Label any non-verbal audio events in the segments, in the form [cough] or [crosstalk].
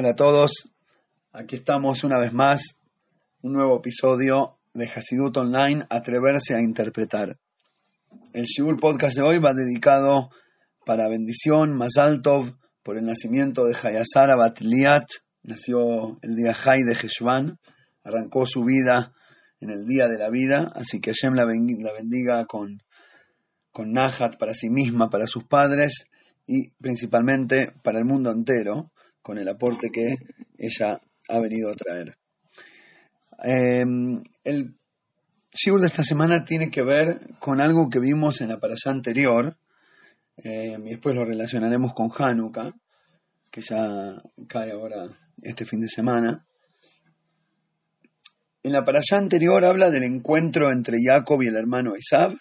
Hola a todos, aquí estamos una vez más, un nuevo episodio de Hasidut Online, Atreverse a Interpretar. El Shibur Podcast de hoy va dedicado para bendición, más alto por el nacimiento de Hayasara Batliat, nació el día Hay de Jeshvan, arrancó su vida en el día de la vida, así que Hashem la bendiga con, con Nahat para sí misma, para sus padres y principalmente para el mundo entero con el aporte que ella ha venido a traer. Em, el Shiur de esta semana tiene que ver con algo que vimos en la parasha anterior, em, y después lo relacionaremos con Hanukkah, que ya cae ahora este fin de semana. En la parasha anterior habla del encuentro entre Jacob y el hermano Isab.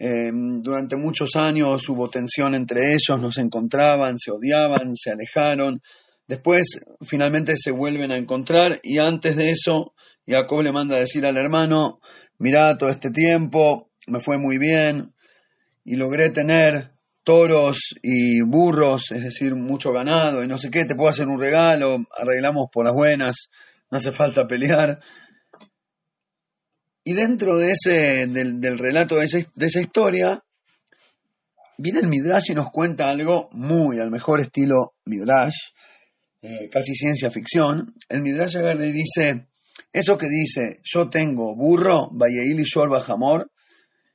Em, durante muchos años hubo tensión entre ellos, no se encontraban, se odiaban, se alejaron, Después finalmente se vuelven a encontrar y antes de eso Jacob le manda a decir al hermano, mira, todo este tiempo me fue muy bien y logré tener toros y burros, es decir, mucho ganado y no sé qué, te puedo hacer un regalo, arreglamos por las buenas, no hace falta pelear. Y dentro de ese, del, relato de, de esa historia, viene el Midrash y nos cuenta algo muy al mejor estilo Midrash, eh, casi ciencia ficción, el Midrash le dice, eso que dice, yo tengo burro, Vayeil y Shor Bajamor,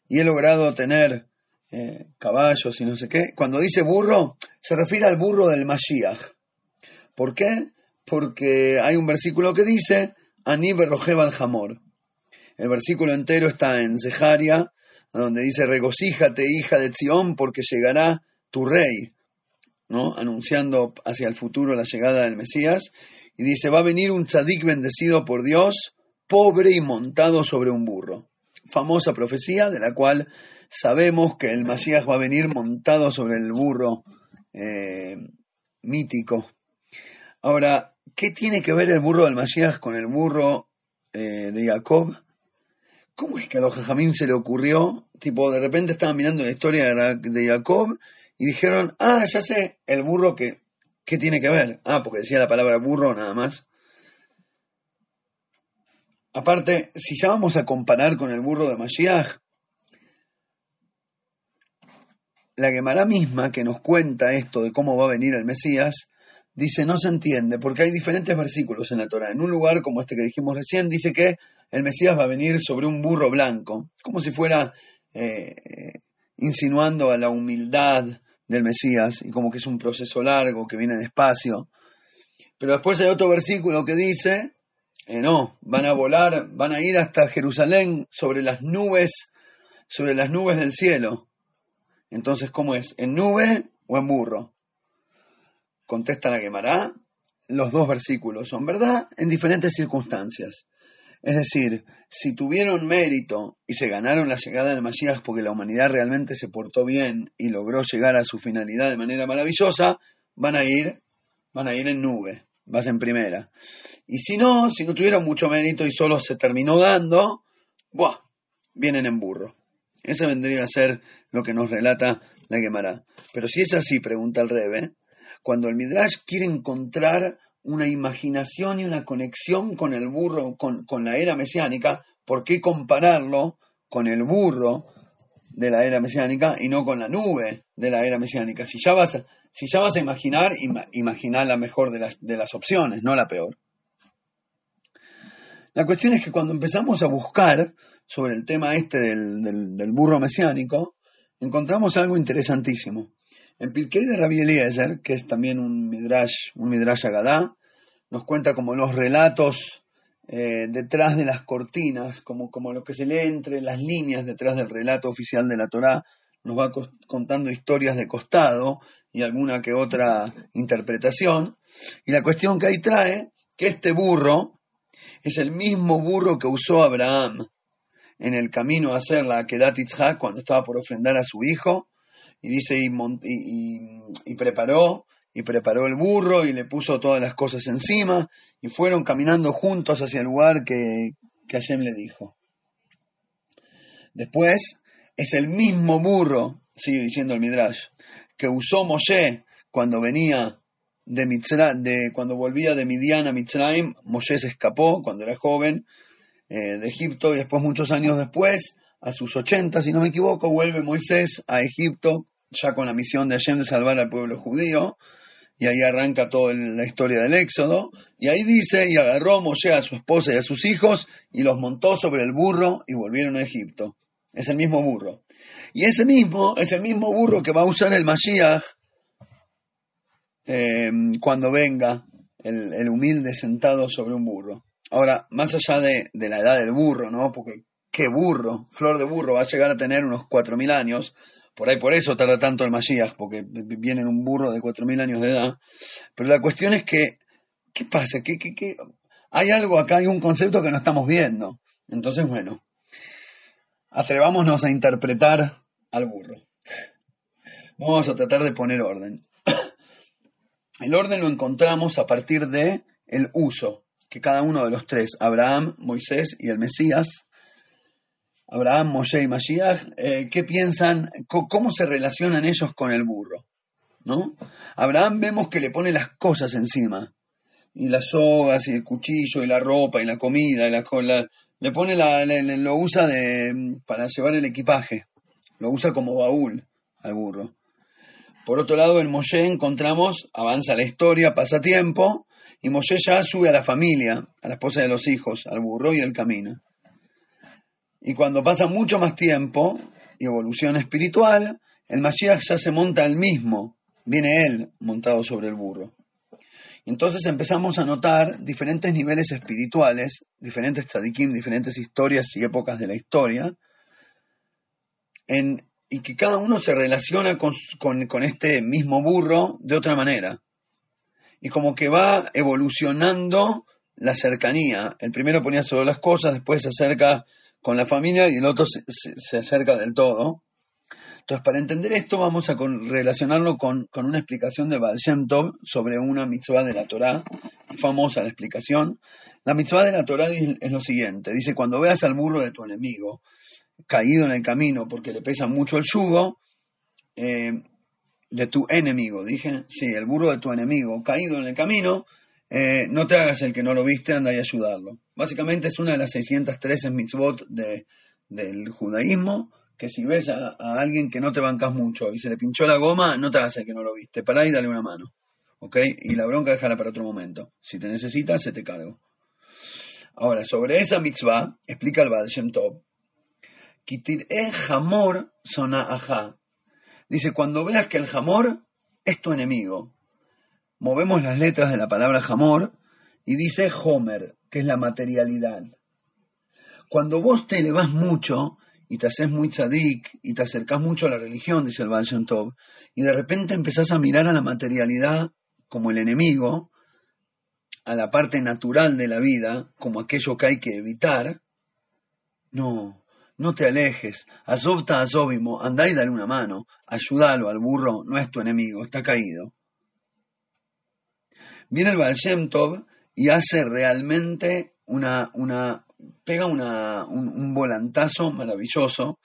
y he logrado tener eh, caballos y no sé qué, cuando dice burro, se refiere al burro del Mashiach. ¿Por qué? Porque hay un versículo que dice, Ani al Jamor. El versículo entero está en Zeharia, donde dice, regocíjate, hija de Zion, porque llegará tu rey anunciando hacia el futuro la llegada del Mesías, y dice, va a venir un tzadik bendecido por Dios, pobre y montado sobre un burro. Famosa profecía de la cual sabemos que el Mesías va a venir montado sobre el burro eh, mítico. Ahora, ¿qué tiene que ver el burro del Mesías con el burro eh, de Jacob? ¿Cómo es que a los jajamín se le ocurrió? Tipo, de repente estaban mirando la historia de Jacob y dijeron, ah, ya sé, el burro que, ¿qué tiene que ver? Ah, porque decía la palabra burro nada más. Aparte, si ya vamos a comparar con el burro de Mashiach, la Gemara misma que nos cuenta esto de cómo va a venir el Mesías, dice no se entiende, porque hay diferentes versículos en la Torah. En un lugar como este que dijimos recién, dice que el Mesías va a venir sobre un burro blanco, como si fuera eh, eh, insinuando a la humildad del Mesías y como que es un proceso largo que viene despacio. Pero después hay otro versículo que dice, eh, no, van a volar, van a ir hasta Jerusalén sobre las nubes, sobre las nubes del cielo. Entonces, ¿cómo es? ¿En nube o en burro? Contesta la quemará. Los dos versículos son verdad en diferentes circunstancias. Es decir, si tuvieron mérito y se ganaron la llegada del Mashiach porque la humanidad realmente se portó bien y logró llegar a su finalidad de manera maravillosa, van a ir, van a ir en nube, vas en primera. Y si no, si no tuvieron mucho mérito y solo se terminó dando, ¡buah! vienen en burro. Ese vendría a ser lo que nos relata la Gemara. Pero si es así, pregunta el Rebe, cuando el Midrash quiere encontrar una imaginación y una conexión con el burro, con, la era mesiánica, ¿por qué compararlo con el burro de la era mesiánica y no con la nube de la era mesiánica? Si ya vas a, si ya vas a imaginar, imaginar la mejor de las, de las opciones, no la peor. La cuestión es que cuando empezamos a buscar sobre el tema este del, del burro mesiánico, encontramos algo interesantísimo. En Pirkei de Rabbi Eliezer, que es también un midrash, un midrash agadá, nos cuenta como los relatos eh, detrás de las cortinas, como, como lo que se lee entre las líneas detrás del relato oficial de la Torá, nos va contando historias de costado y alguna que otra interpretación. Y la cuestión que ahí trae, que este burro es el mismo burro que usó Abraham en el camino a hacer la Kedat Yitzhak cuando estaba por ofrendar a su hijo y dice, y, preparó, y preparó el burro y le puso todas las cosas encima y fueron caminando juntos hacia el lugar que, que Hashem le dijo. Después es el mismo burro, sigue diciendo el Midrash, que usó Moshe cuando venía de, de cuando volvía de Midian a Mitzrayim, Moshe se escapó cuando era joven eh, de Egipto y después muchos años después, a sus 80 si no me equivoco, vuelve Moisés a Egipto ya con la misión de Hashem de salvar al pueblo judío y ahí arranca toda la historia del Éxodo y ahí dice y agarró Moshe a su esposa y a sus hijos y los montó sobre el burro y volvieron a Egipto. Es el mismo burro. Y ese mismo es el mismo burro que va a usar el Mashiach Em, cuando venga el, humilde sentado sobre un burro. Ahora, más allá de, la edad del burro, ¿no? Porque qué burro, flor de burro, va a llegar a tener unos 4.000 años, por ahí por eso tarda tanto el Mashiach, porque viene en un burro de 4.000 años de edad. Pero la cuestión es que, ¿qué pasa? ¿Qué, qué, qué? Hay algo acá, hay un concepto que no estamos viendo. Entonces, bueno, atrevámonos a interpretar al burro. Vamos a tratar de poner orden. [coughs] El orden lo encontramos a partir de el uso que cada uno de los tres, Abraham, Moisés y el Mesías, Abraham, Moshe y Mashiach, eh, ¿qué piensan? ¿Cómo se relacionan ellos con el burro? ¿No? Abraham vemos que le pone las cosas encima, y las sogas, y el cuchillo, y la ropa, y la comida, y la, cola. le pone la, lo usa de, para llevar el equipaje, lo usa como baúl al burro. Por otro lado, en Moshe encontramos, avanza la historia, pasa tiempo, y Moshe ya sube a la familia, a la esposa de los hijos, al burro y al camino. Y cuando pasa mucho más tiempo y evolución espiritual, el Mashiach ya se monta él mismo, viene él montado sobre el burro. entonces empezamos a notar diferentes niveles espirituales, diferentes tzadikim, diferentes historias y épocas de la historia, y que cada uno se relaciona con, este mismo burro de otra manera. Y como que va evolucionando la cercanía. El primero ponía sobre las cosas, después se acerca con la familia y el otro se, acerca del todo. Entonces, para entender esto, vamos a relacionarlo con, una explicación de Baal Tov sobre una mitzvah de la Torah, famosa la explicación. La mitzvah de la Torah es lo siguiente: dice, cuando veas al burro de tu enemigo caído en el camino porque le pesa mucho el yugo, eh, de tu enemigo, dije, sí, el burro de tu enemigo, caído en el camino, eh, no te hagas el que no lo viste, anda y ayudarlo. Básicamente es una de las 613 mitzvot de, del judaísmo, que si ves a, alguien que no te bancas mucho y se le pinchó la goma, no te hagas el que no lo viste, pará y dale una mano. ¿Ok? Y la bronca déjala para otro momento. Si te necesitas, se te cargo. Ahora, sobre esa mitzvah, explica el Baal Shem Tov, e jamor sona Dice, cuando veas que el jamor es tu enemigo. Movemos las letras de la palabra jamor y dice homer, que es la materialidad. Cuando vos te elevás mucho y te haces muy tzadik y te acercás mucho a la religión, dice el Baal Tov, y de repente empezás a mirar a la materialidad como el enemigo, a la parte natural de la vida como aquello que hay que evitar, no, no te alejes, azobta azobimo, andá y dale una mano, ayúdalo al burro, no es tu enemigo, está caído. Viene el Baal Tov y hace realmente una, una pega una, un, volantazo maravilloso.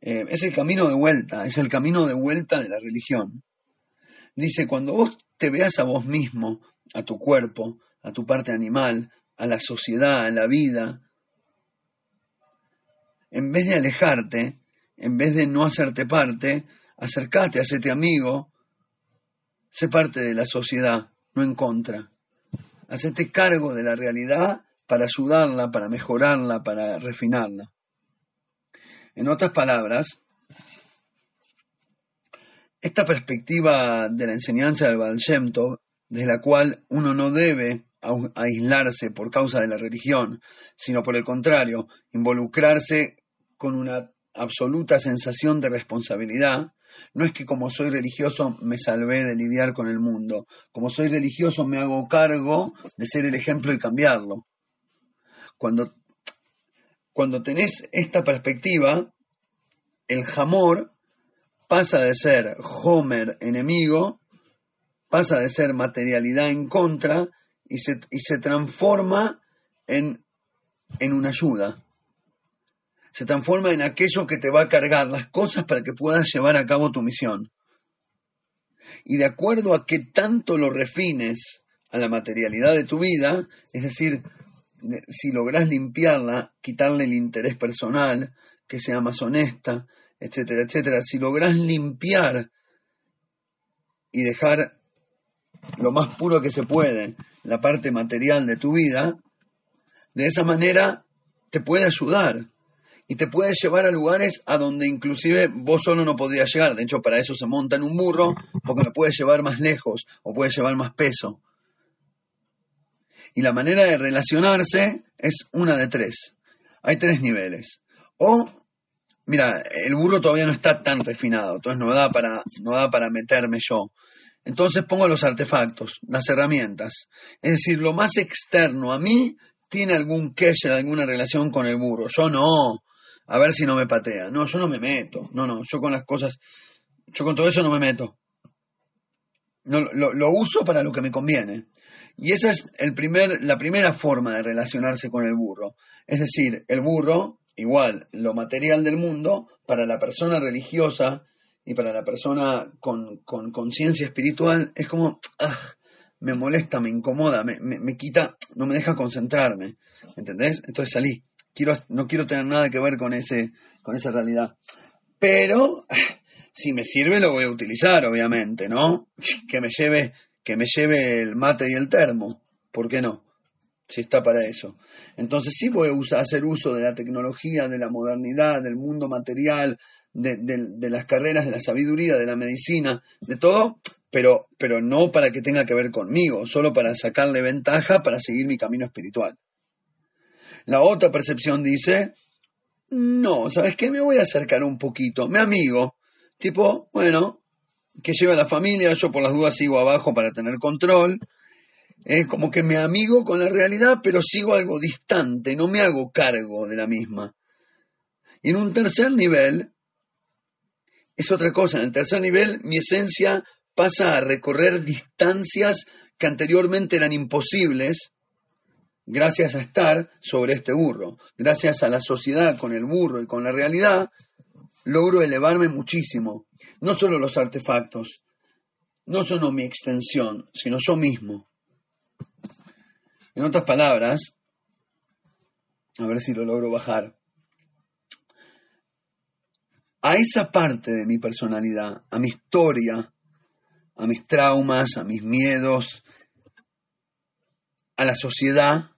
Eh, es el camino de vuelta, es el camino de vuelta de la religión. Dice, cuando vos te veas a vos mismo, a tu cuerpo, a tu parte animal, a la sociedad, a la vida, en vez de alejarte, en vez de no hacerte parte, acércate, hacete amigo, sé parte de la sociedad, no en contra. Hacete cargo de la realidad para ayudarla, para mejorarla, para refinarla. En otras palabras, esta perspectiva de la enseñanza del Baal Shem desde la cual uno no debe aislarse por causa de la religión, sino por el contrario, involucrarse con una absoluta sensación de responsabilidad, no es que como soy religioso me salvé de lidiar con el mundo, como soy religioso me hago cargo de ser el ejemplo y cambiarlo. Cuando, cuando tenés esta perspectiva, el jamor pasa de ser Homer enemigo, pasa de ser materialidad en contra y se, y se transforma en, en una ayuda se transforma en aquello que te va a cargar las cosas para que puedas llevar a cabo tu misión. Y de acuerdo a que tanto lo refines a la materialidad de tu vida, es decir, si logras limpiarla, quitarle el interés personal, que sea más honesta, etcétera, etcétera, si logras limpiar y dejar lo más puro que se puede la parte material de tu vida, de esa manera te puede ayudar y te puede llevar a lugares a donde inclusive vos solo no podrías llegar. De hecho, para eso se monta en un burro, porque me puede llevar más lejos o puede llevar más peso. Y la manera de relacionarse es una de tres. Hay tres niveles. O, mira, el burro todavía no está tan refinado, entonces no da para, no da para meterme yo. Entonces pongo los artefactos, las herramientas. Es decir, lo más externo a mí tiene algún cache, alguna relación con el burro. Yo no. A ver si no me patea. No, yo no me meto. No, no. Yo con las cosas, yo con todo eso no me meto. No, lo, lo uso para lo que me conviene. Y esa es el primer, la primera forma de relacionarse con el burro. Es decir, el burro, igual, lo material del mundo, para la persona religiosa y para la persona con conciencia espiritual es como, ah, me molesta, me incomoda, me, me, quita, no me deja concentrarme, ¿entendés? Entonces salí, no quiero tener nada que ver con, ese, con esa realidad. Pero si me sirve lo voy a utilizar, obviamente, ¿no? Que me lleve, que me lleve el mate y el termo, ¿por qué no? Si está para eso. Entonces sí voy a hacer uso de la tecnología, de la modernidad, del mundo material, de, las carreras de la sabiduría, de la medicina, de todo, pero, pero no para que tenga que ver conmigo, solo para sacarle ventaja para seguir mi camino espiritual. La otra percepción dice, no, ¿sabes qué? Me voy a acercar un poquito, me amigo, tipo, bueno, que lleve a la familia, yo por las dudas sigo abajo para tener control, es como que me amigo con la realidad, pero sigo algo distante, no me hago cargo de la misma. Y en un tercer nivel, es otra cosa. En el tercer nivel, mi esencia pasa a recorrer distancias que anteriormente eran imposibles gracias a estar sobre este burro. Gracias a la sociedad con el burro y con la realidad, logro elevarme muchísimo. No solo los artefactos, no solo mi extensión, sino yo mismo. En otras palabras, a ver si lo logro bajar a esa parte de mi personalidad, a mi historia, a mis traumas, a mis miedos, a la sociedad,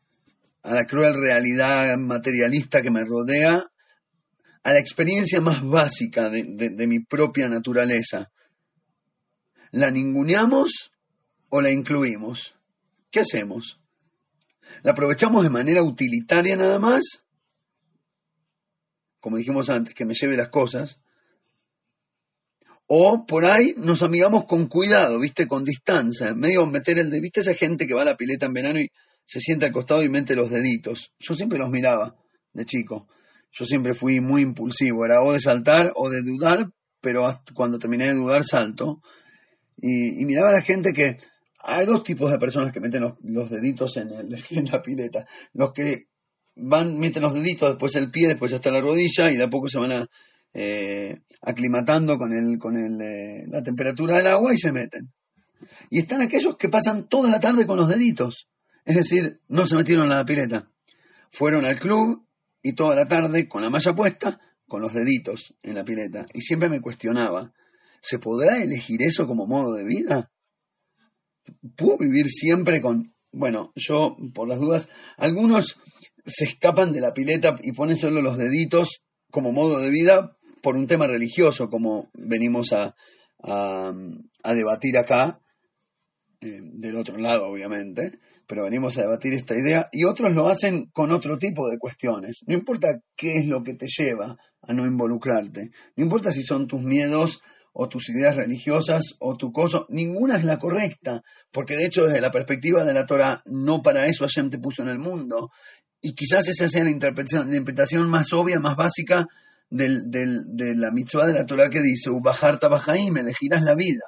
a la cruel realidad materialista que me rodea, a la experiencia más básica de, mi propia naturaleza. ¿La ninguneamos o la incluimos? ¿Qué hacemos? ¿La aprovechamos de manera utilitaria nada más? como dijimos antes, que me lleve las cosas. O por ahí nos amigamos con cuidado, viste, con distancia, medio meter el de, viste esa gente que va a la pileta en verano y se sienta al costado y mete los deditos. Yo siempre los miraba de chico. Yo siempre fui muy impulsivo, era o de saltar o de dudar, pero cuando terminé de dudar salto. Y, miraba a la gente que hay dos tipos de personas que meten los, deditos en, [laughs] en la pileta. Los que van, meten los deditos, después el pie, después hasta la rodilla y de a poco se van eh, aclimatando con, el, con el, eh, la temperatura del agua y se meten. Y están aquellos que pasan toda la tarde con los deditos, es decir, no se metieron en la pileta. Fueron al club y toda la tarde con la malla puesta, con los deditos en la pileta. Y siempre me cuestionaba, ¿se podrá elegir eso como modo de vida? ¿Puedo vivir siempre con... Bueno, yo, por las dudas, algunos se escapan de la pileta y ponen solo los deditos como modo de vida por un tema religioso, como venimos a, a, debatir acá, eh, del otro lado obviamente, pero venimos a debatir esta idea, y otros lo hacen con otro tipo de cuestiones. No importa qué es lo que te lleva a no involucrarte, no importa si son tus miedos o tus ideas religiosas o tu cosa, ninguna es la correcta, porque de hecho desde la perspectiva de la Torah no para eso Hashem te puso en el mundo, y quizás esa sea la interpretación, la interpretación más obvia, más básica del, de la mitzvah de la Torah que dice, Ubahar me elegirás la vida.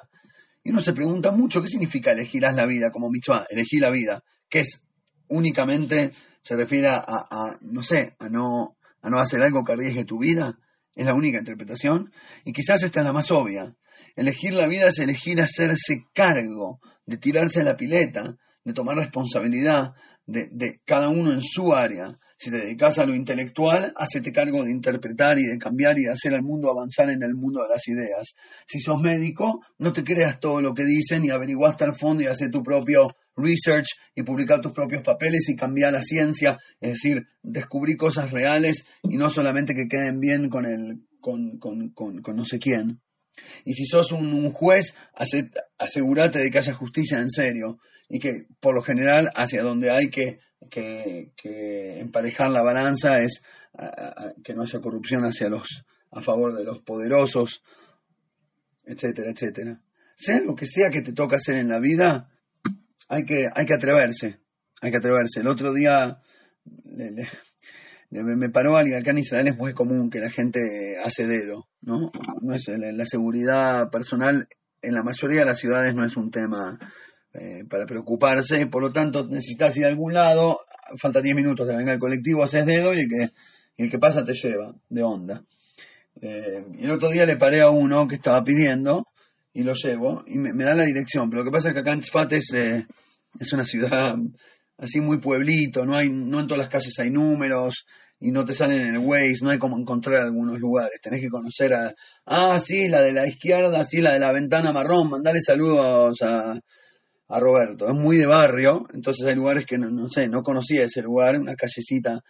Y uno se pregunta mucho, ¿qué significa elegirás la vida como mitzvah? Elegir la vida, que es únicamente, se refiere a, no sé, a no, a no hacer algo que arriesgue tu vida, es la única interpretación, y quizás esta es la más obvia. Elegir la vida es elegir hacerse cargo, de tirarse a la pileta, de tomar responsabilidad de cada uno en su área, si te dedicas a lo intelectual, hacete cargo de interpretar y de cambiar y de hacer al mundo avanzar en el mundo de las ideas. Si sos médico, no te creas todo lo que dicen y averiguaste al fondo y haces tu propio research y publicar tus propios papeles y cambiar la ciencia, es decir, descubrir cosas reales y no solamente que queden bien con, el, con, con, con, no sé quién. Y si sos un, un juez, asegúrate de que haya justicia en serio y que por lo general hacia donde hay que que, emparejar la balanza es que no haya corrupción hacia los a favor de los poderosos, etcétera, etcétera. Sea lo que sea que te toca hacer en la vida, hay que, hay que atreverse, hay que atreverse. El otro día me paró alguien, acá en Israel es muy común que la gente hace dedo, ¿no? no es, la seguridad personal en la mayoría de las ciudades no es un tema eh, para preocuparse, por lo tanto necesitas ir a algún lado, falta 10 minutos, te venga el colectivo, haces dedo y el que, el que pasa te lleva de onda. Eh, el otro día le paré a uno que estaba pidiendo y lo llevo y me, da la dirección, pero lo que pasa es que acá en Tzfat es, eh, es una ciudad así muy pueblito, no, hay, no en todas las calles hay números y no te salen en el Waze, no hay como encontrar algunos lugares, tenés que conocer a, ah, sí, la de la izquierda, sí, la de la ventana marrón, mandale saludos a, a Roberto. Es muy de barrio, entonces hay lugares que no, sé, no conocía ese lugar, una callecita.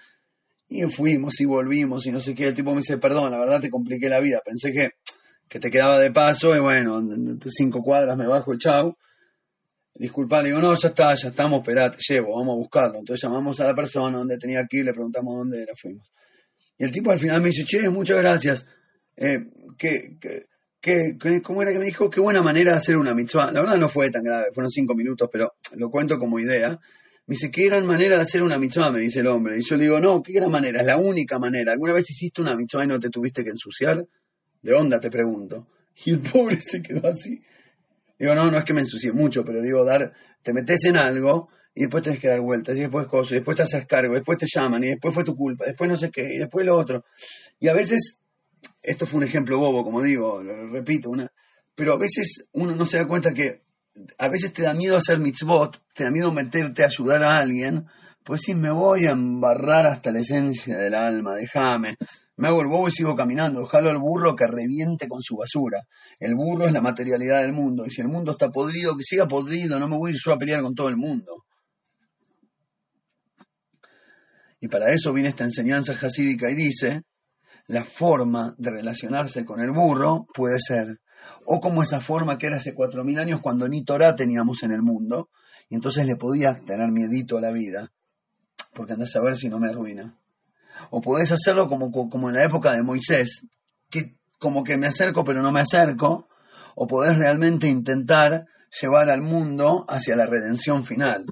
Y fuimos y volvimos y no sé qué. El tipo me dice, perdón, la verdad te compliqué la vida. Pensé que, que te quedaba de paso y bueno, cinco cuadras me bajo y chau. Disculpa, digo, no, ya está, ya estamos, esperá, te llevo, vamos a buscarlo. Entonces llamamos a la persona donde tenía que le preguntamos dónde era, fuimos. Y el tipo al final me dice, che, muchas gracias. Eh, que, ¿cómo era que me dijo? Qué buena manera de hacer una mitzvah. La verdad no fue tan grave, fueron cinco minutos, pero lo cuento como idea. Me dice, qué gran manera de hacer una mitzvah, me dice el hombre. Y yo le digo, no, qué gran manera, es la única manera. ¿Alguna vez hiciste una mitzvah y no te tuviste que ensuciar? ¿De onda, te pregunto? Y el pobre se quedó así. Digo, no, no es que me ensucie mucho, pero digo, dar, te metes en algo y después tienes que dar vueltas, y después cosas, y después te haces cargo, después te llaman, y después fue tu culpa, después no sé qué, y después lo otro. Y a veces esto fue un ejemplo bobo, como digo, lo repito, una, pero a veces uno no se da cuenta que a veces te da miedo hacer mitzvot, te da miedo meterte a ayudar a alguien, pues si me voy a embarrar hasta la esencia del alma, déjame. Me hago el bobo y sigo caminando, jalo al burro que reviente con su basura. El burro es la materialidad del mundo, y si el mundo está podrido, que siga podrido, no me voy a ir yo a pelear con todo el mundo. Y para eso viene esta enseñanza jasídica y dice, la forma de relacionarse con el burro puede ser, o como esa forma que era hace cuatro mil años cuando ni Torah teníamos en el mundo, y entonces le podía tener miedito a la vida, porque andás a ver si no me arruina. O podés hacerlo como, como en la época de Moisés, que como que me acerco pero no me acerco, o podés realmente intentar llevar al mundo hacia la redención final,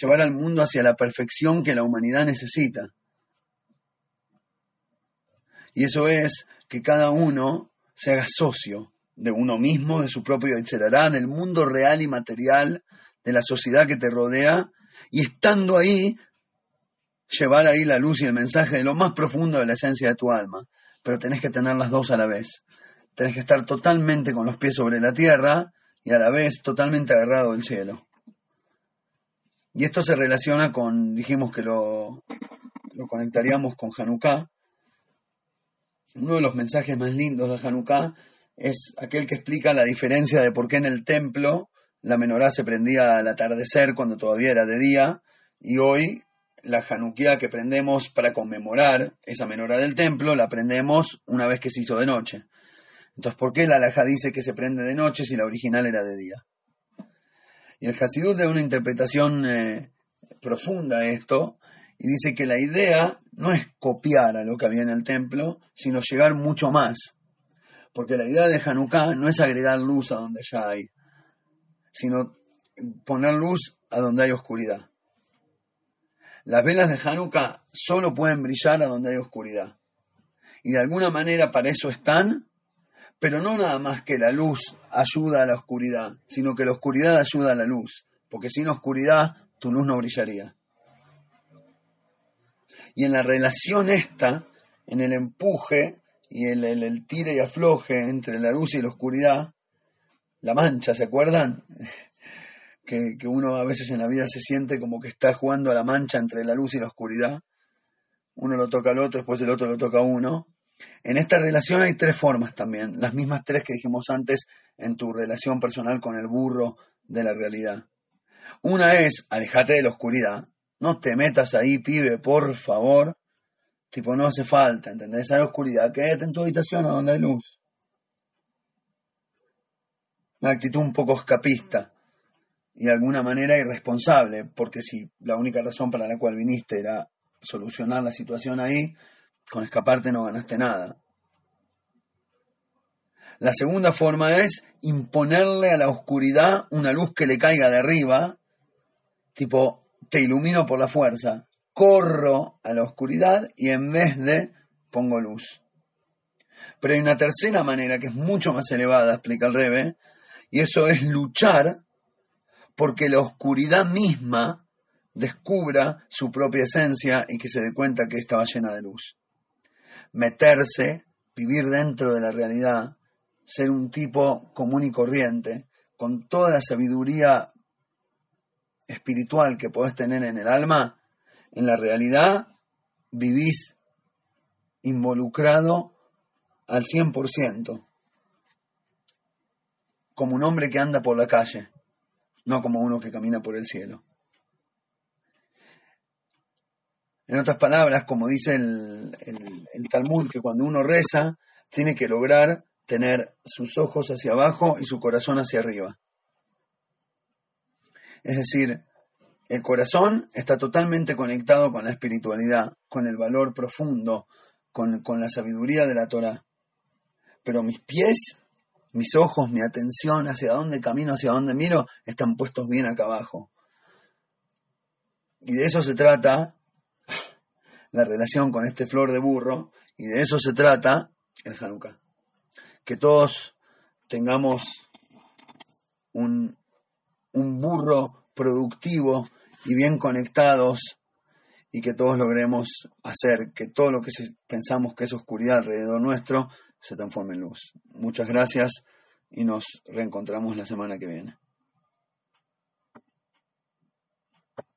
llevar al mundo hacia la perfección que la humanidad necesita. Y eso es que cada uno se haga socio de uno mismo, de su propio Etcherará, del mundo real y material, de la sociedad que te rodea, y estando ahí, llevar ahí la luz y el mensaje de lo más profundo de la esencia de tu alma. Pero tenés que tener las dos a la vez. Tenés que estar totalmente con los pies sobre la tierra y a la vez totalmente agarrado del cielo. Y esto se relaciona con, dijimos que lo, lo conectaríamos con Hanukkah, uno de los mensajes más lindos de Hanukkah es aquel que explica la diferencia de por qué en el templo la menorá se prendía al atardecer cuando todavía era de día y hoy la Hanukkah que prendemos para conmemorar esa menorá del templo la prendemos una vez que se hizo de noche. Entonces, ¿por qué la alhaja dice que se prende de noche si la original era de día? Y el Hasidut da una interpretación eh, profunda a esto y dice que la idea no es copiar a lo que había en el templo, sino llegar mucho más. Porque la idea de Hanukkah no es agregar luz a donde ya hay, sino poner luz a donde hay oscuridad. Las velas de Hanukkah solo pueden brillar a donde hay oscuridad. Y de alguna manera para eso están, pero no nada más que la luz ayuda a la oscuridad, sino que la oscuridad ayuda a la luz, porque sin oscuridad tu luz no brillaría. Y en la relación esta, en el empuje y el, el, tire y afloje entre la luz y la oscuridad, la mancha, ¿se acuerdan? [laughs] Que, que, uno a veces en la vida se siente como que está jugando a la mancha entre la luz y la oscuridad. Uno lo toca al otro, después el otro lo toca a uno. En esta relación hay tres formas también, las mismas tres que dijimos antes en tu relación personal con el burro de la realidad. Una es, alejate de la oscuridad, no te metas ahí, pibe, por favor. Tipo, no hace falta, ¿entendés? Hay oscuridad, quédate en tu habitación a donde hay luz. Una actitud un poco escapista y de alguna manera irresponsable, porque si la única razón para la cual viniste era solucionar la situación ahí, con escaparte no ganaste nada. La segunda forma es imponerle a la oscuridad una luz que le caiga de arriba, tipo, te ilumino por la fuerza, corro a la oscuridad y en vez de pongo luz. Pero hay una tercera manera que es mucho más elevada, explica el Rebe, y eso es luchar porque la oscuridad misma descubra su propia esencia y que se dé cuenta que estaba llena de luz. Meterse, vivir dentro de la realidad, ser un tipo común y corriente, con toda la sabiduría espiritual que podés tener en el alma, en la realidad vivís involucrado al 100%, como un hombre que anda por la calle, no como uno que camina por el cielo. En otras palabras, como dice el, el, Talmud, que cuando uno reza, tiene que lograr tener sus ojos hacia abajo y su corazón hacia arriba. Es decir, el corazón está totalmente conectado con la espiritualidad, con el valor profundo, con, la sabiduría de la Torah. Pero mis pies, mis ojos, mi atención, hacia dónde camino, hacia dónde miro, están puestos bien acá abajo. Y de eso se trata la relación con este flor de burro, y de eso se trata el Hanukkah. Que todos tengamos un, un burro productivo y bien conectados y que todos logremos hacer que todo lo que pensamos que es oscuridad alrededor nuestro se transforme en luz. Muchas gracias y nos reencontramos la semana que viene.